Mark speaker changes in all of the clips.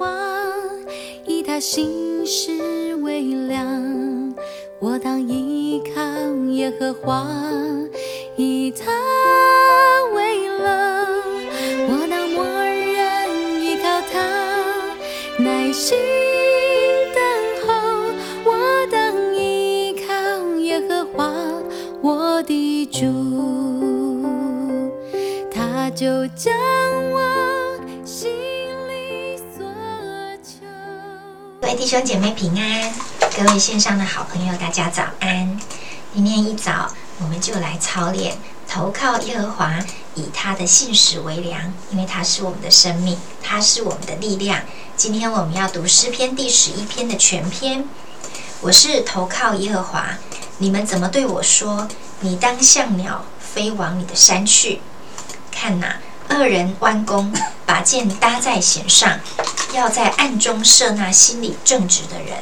Speaker 1: 华，以他心事为量。我当依靠耶和华，以他为乐。我当默然依靠他，耐心等候。我当依靠耶和华，我的主，他就将
Speaker 2: 位弟兄姐妹平安，各位线上的好朋友，大家早安。今天一早我们就来操练投靠耶和华，以他的信实为粮，因为他是我们的生命，他是我们的力量。今天我们要读诗篇第十一篇的全篇。我是投靠耶和华，你们怎么对我说？你当像鸟飞往你的山去。看哪，恶人弯弓，把箭搭在弦上，要在暗中设那心里正直的人。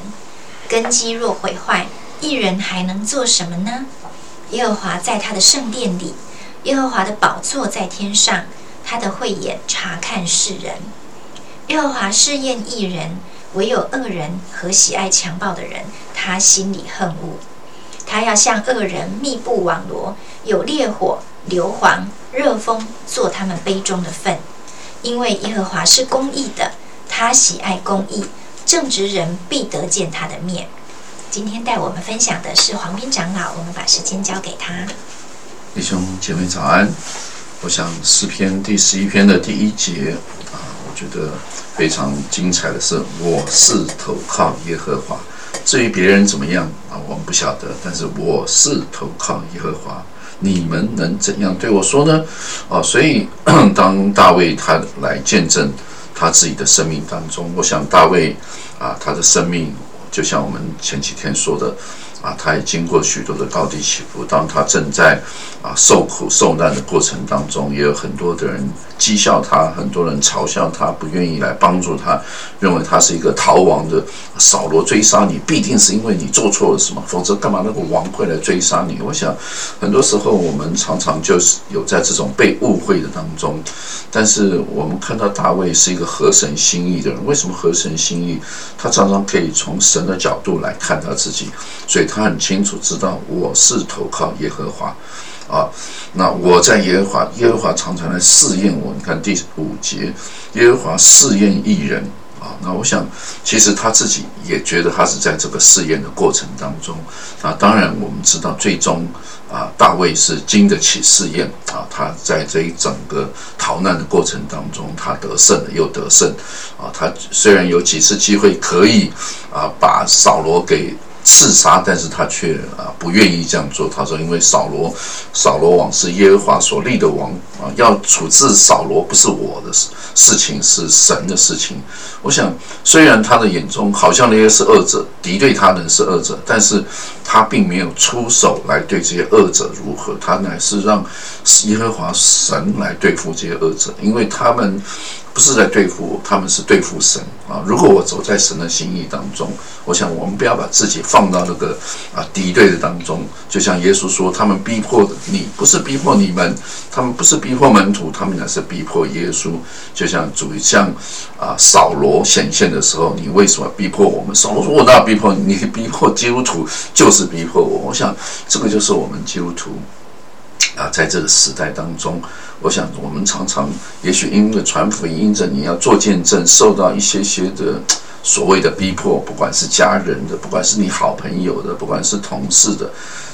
Speaker 2: 根基若毁坏，一人还能做什么呢？耶和华在他的圣殿里，耶和华的宝座在天上，他的慧眼察看世人。耶和华试验一人，唯有恶人和喜爱强暴的人，他心里恨恶。他要向恶人密布网罗，有烈火、硫磺、热风做他们杯中的粪。因为耶和华是公义的，他喜爱公义，正直人必得见他的面。今天带我们分享的是黄斌长老，我们把时间交给他。
Speaker 3: 弟兄姐妹早安！我想诗篇第十一篇的第一节啊，我觉得非常精彩的是，我是投靠耶和华。至于别人怎么样啊，我们不晓得，但是我是投靠耶和华。你们能怎样对我说呢？啊，所以 当大卫他来见证他自己的生命当中，我想大卫啊，他的生命就像我们前几天说的啊，他也经过许多的高低起伏。当他正在啊受苦受难的过程当中，也有很多的人讥笑他，很多人嘲笑他，不愿意来帮助他，认为他是一个逃亡的。扫罗追杀你，必定是因为你做错了什么，否则干嘛那个王会来追杀你？我想，很多时候我们常常就是有在这种被误会的当中。但是我们看到大卫是一个合神心意的人，为什么合神心意？他常常可以从神的角度来看他自己，所以他很清楚知道我是投靠耶和华啊。那我在耶和华，耶和华常常来试验我。你看第五节，耶和华试验一人。啊，那我想，其实他自己也觉得他是在这个试验的过程当中。啊，当然我们知道，最终啊，大卫是经得起试验啊。他在这一整个逃难的过程当中，他得胜了又得胜。啊，他虽然有几次机会可以啊把扫罗给。刺杀，但是他却啊不愿意这样做。他说：“因为扫罗，扫罗王是耶和华所立的王啊，要处置扫罗不是我的事事情，是神的事情。”我想，虽然他的眼中好像那些是恶者，敌对他人是恶者，但是他并没有出手来对这些恶者如何，他乃是让耶和华神来对付这些恶者，因为他们。不是在对付我，他们是对付神啊！如果我走在神的心意当中，我想我们不要把自己放到那个啊敌对的当中。就像耶稣说，他们逼迫你，不是逼迫你们；他们不是逼迫门徒，他们乃是逼迫耶稣。就像主像啊扫罗显现的时候，你为什么逼迫我们？扫罗说：“我那逼迫你？逼迫基督徒 就是逼迫我。”我想这个就是我们基督徒。啊，在这个时代当中，我想我们常常，也许因为传福音，因着你要做见证，受到一些些的 所谓的逼迫，不管是家人的，不管是你好朋友的，不管是同事的，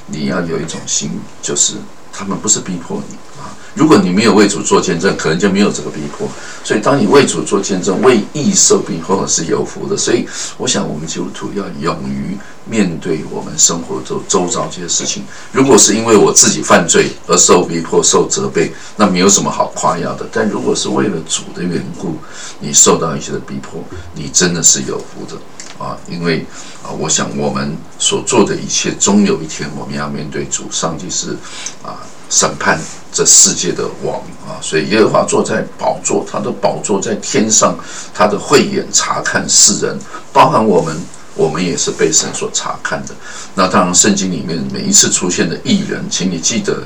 Speaker 3: 你要有一种心，就是他们不是逼迫你啊。如果你没有为主做见证，可能就没有这个逼迫。所以，当你为主做见证，为义受逼迫是有福的。所以，我想我们基督徒要勇于面对我们生活中周遭这些事情。如果是因为我自己犯罪而受逼迫、受责备，那没有什么好夸耀的。但如果是为了主的缘故，你受到一些的逼迫，你真的是有福的啊！因为啊，我想我们所做的一切，终有一天我们要面对主。上帝是啊。审判这世界的王啊，所以耶和华坐在宝座，他的宝座在天上，他的慧眼查看世人，包含我们，我们也是被神所查看的。那当然，圣经里面每一次出现的艺人，请你记得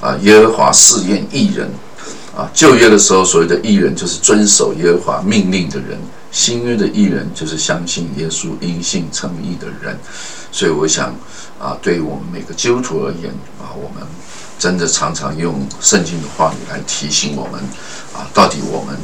Speaker 3: 啊，耶和华试验艺人啊，旧约的时候所谓的艺人，就是遵守耶和华命令的人。新约的艺人就是相信耶稣因信称义的人，所以我想啊，对于我们每个基督徒而言啊，我们真的常常用圣经的话语来提醒我们啊，到底我们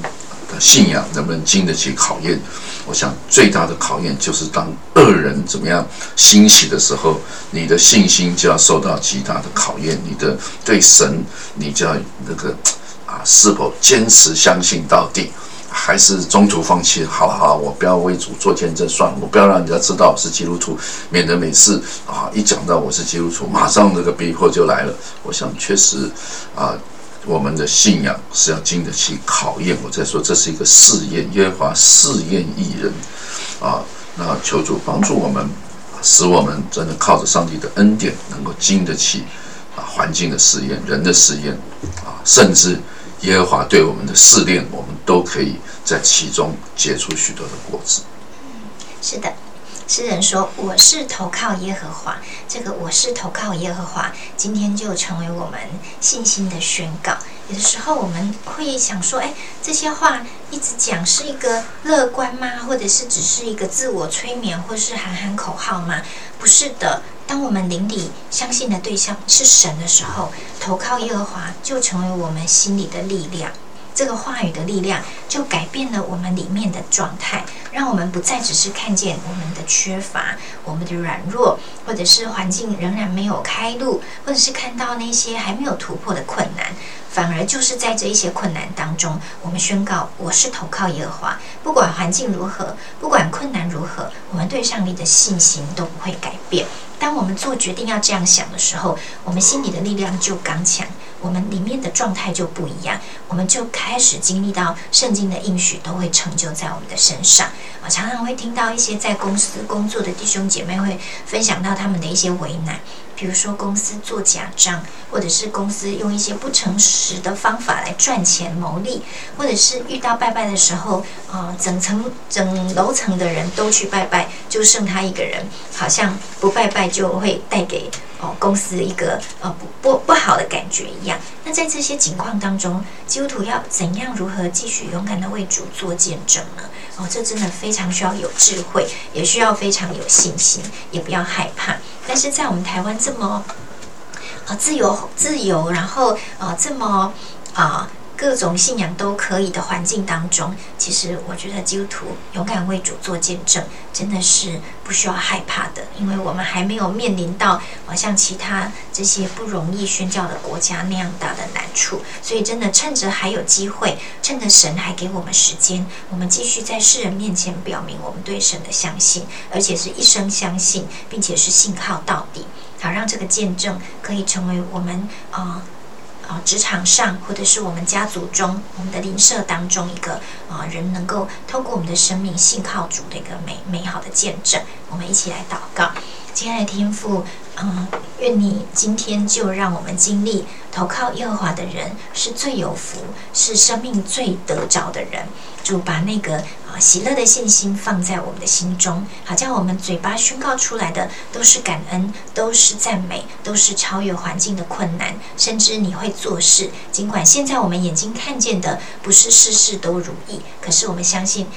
Speaker 3: 的信仰能不能经得起考验？我想最大的考验就是当恶人怎么样兴起的时候，你的信心就要受到极大的考验，你的对神，你就要那个啊，是否坚持相信到底？还是中途放弃？好好，我不要为主做见证，算了，我不要让人家知道我是基督徒，免得每次啊一讲到我是基督徒，马上那个逼迫就来了。我想确实啊，我们的信仰是要经得起考验。我在说这是一个试验，耶和华试验艺人啊。那求主帮助我们，使我们真的靠着上帝的恩典，能够经得起啊环境的试验、人的试验啊，甚至。耶和华对我们的试炼，我们都可以在其中结出许多的果子。
Speaker 2: 嗯是的，诗人说：“我是投靠耶和华。”这个“我是投靠耶和华”，今天就成为我们信心的宣告。有的时候我们会想说：“哎，这些话一直讲是一个乐观吗？或者是只是一个自我催眠，或是喊喊口号吗？”不是的。当我们邻里相信的对象是神的时候，投靠耶和华就成为我们心里的力量。这个话语的力量就改变了我们里面的状态，让我们不再只是看见我们的缺乏、我们的软弱，或者是环境仍然没有开路，或者是看到那些还没有突破的困难。反而就是在这一些困难当中，我们宣告我是投靠耶和华，不管环境如何，不管困难如何，我们对上帝的信心都不会改变。当我们做决定要这样想的时候，我们心里的力量就刚强，我们里面的状态就不一样，我们就开始经历到圣经的应许都会成就在我们的身上。我常常会听到一些在公司工作的弟兄姐妹会分享到他们的一些为难。比如说公司做假账，或者是公司用一些不诚实的方法来赚钱牟利，或者是遇到拜拜的时候，啊，整层整楼层的人都去拜拜，就剩他一个人，好像不拜拜就会带给哦公司一个呃不不不好的感觉一样。那在这些情况当中，基督徒要怎样如何继续勇敢的为主做见证呢？哦，这真的非常需要有智慧，也需要非常有信心，也不要害怕。但是在我们台湾这么啊自由自由，然后啊这么啊各种信仰都可以的环境当中，其实我觉得基督徒勇敢为主做见证，真的是不需要害怕的，因为我们还没有面临到好像其他这些不容易宣教的国家那样大的难处，所以真的趁着还有机会，趁着神还给我们时间，我们继续在世人面前表明我们对神的相信，而且是一生相信，并且是信靠到底，好让这个见证可以成为我们啊。啊，职场上或者是我们家族中、我们的邻舍当中，一个啊人能够透过我们的生命信靠主的一个美美好的见证。我们一起来祷告，亲爱的天父，嗯，愿你今天就让我们经历投靠耶和华的人是最有福，是生命最得着的人。主把那个啊喜乐的信心放在我们的心中，好叫我们嘴巴宣告出来的都是感恩，都是赞美，都是超越环境的困难，甚至你会做事。尽管现在我们眼睛看见的不是事事都如意，可是我们相信。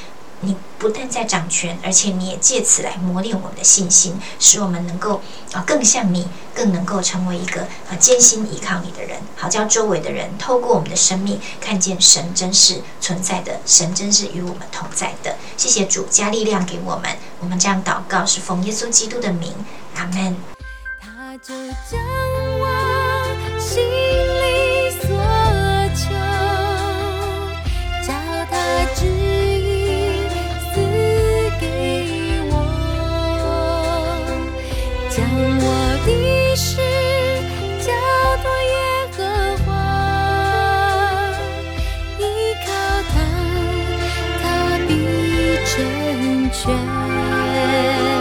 Speaker 2: 你不但在掌权，而且你也借此来磨练我们的信心，使我们能够啊更像你，更能够成为一个啊艰辛依靠你的人，好叫周围的人透过我们的生命看见神真是存在的，神真是与我们同在的。谢谢主加力量给我们，我们这样祷告是奉耶稣基督的名，阿门。他就将我心成全。